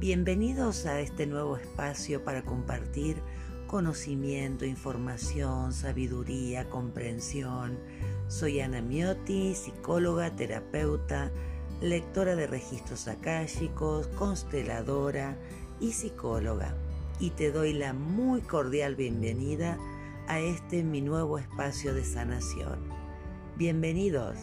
Bienvenidos a este nuevo espacio para compartir conocimiento, información, sabiduría, comprensión. Soy Ana Miotti, psicóloga, terapeuta, lectora de registros akáshicos, consteladora y psicóloga. Y te doy la muy cordial bienvenida a este mi nuevo espacio de sanación. Bienvenidos.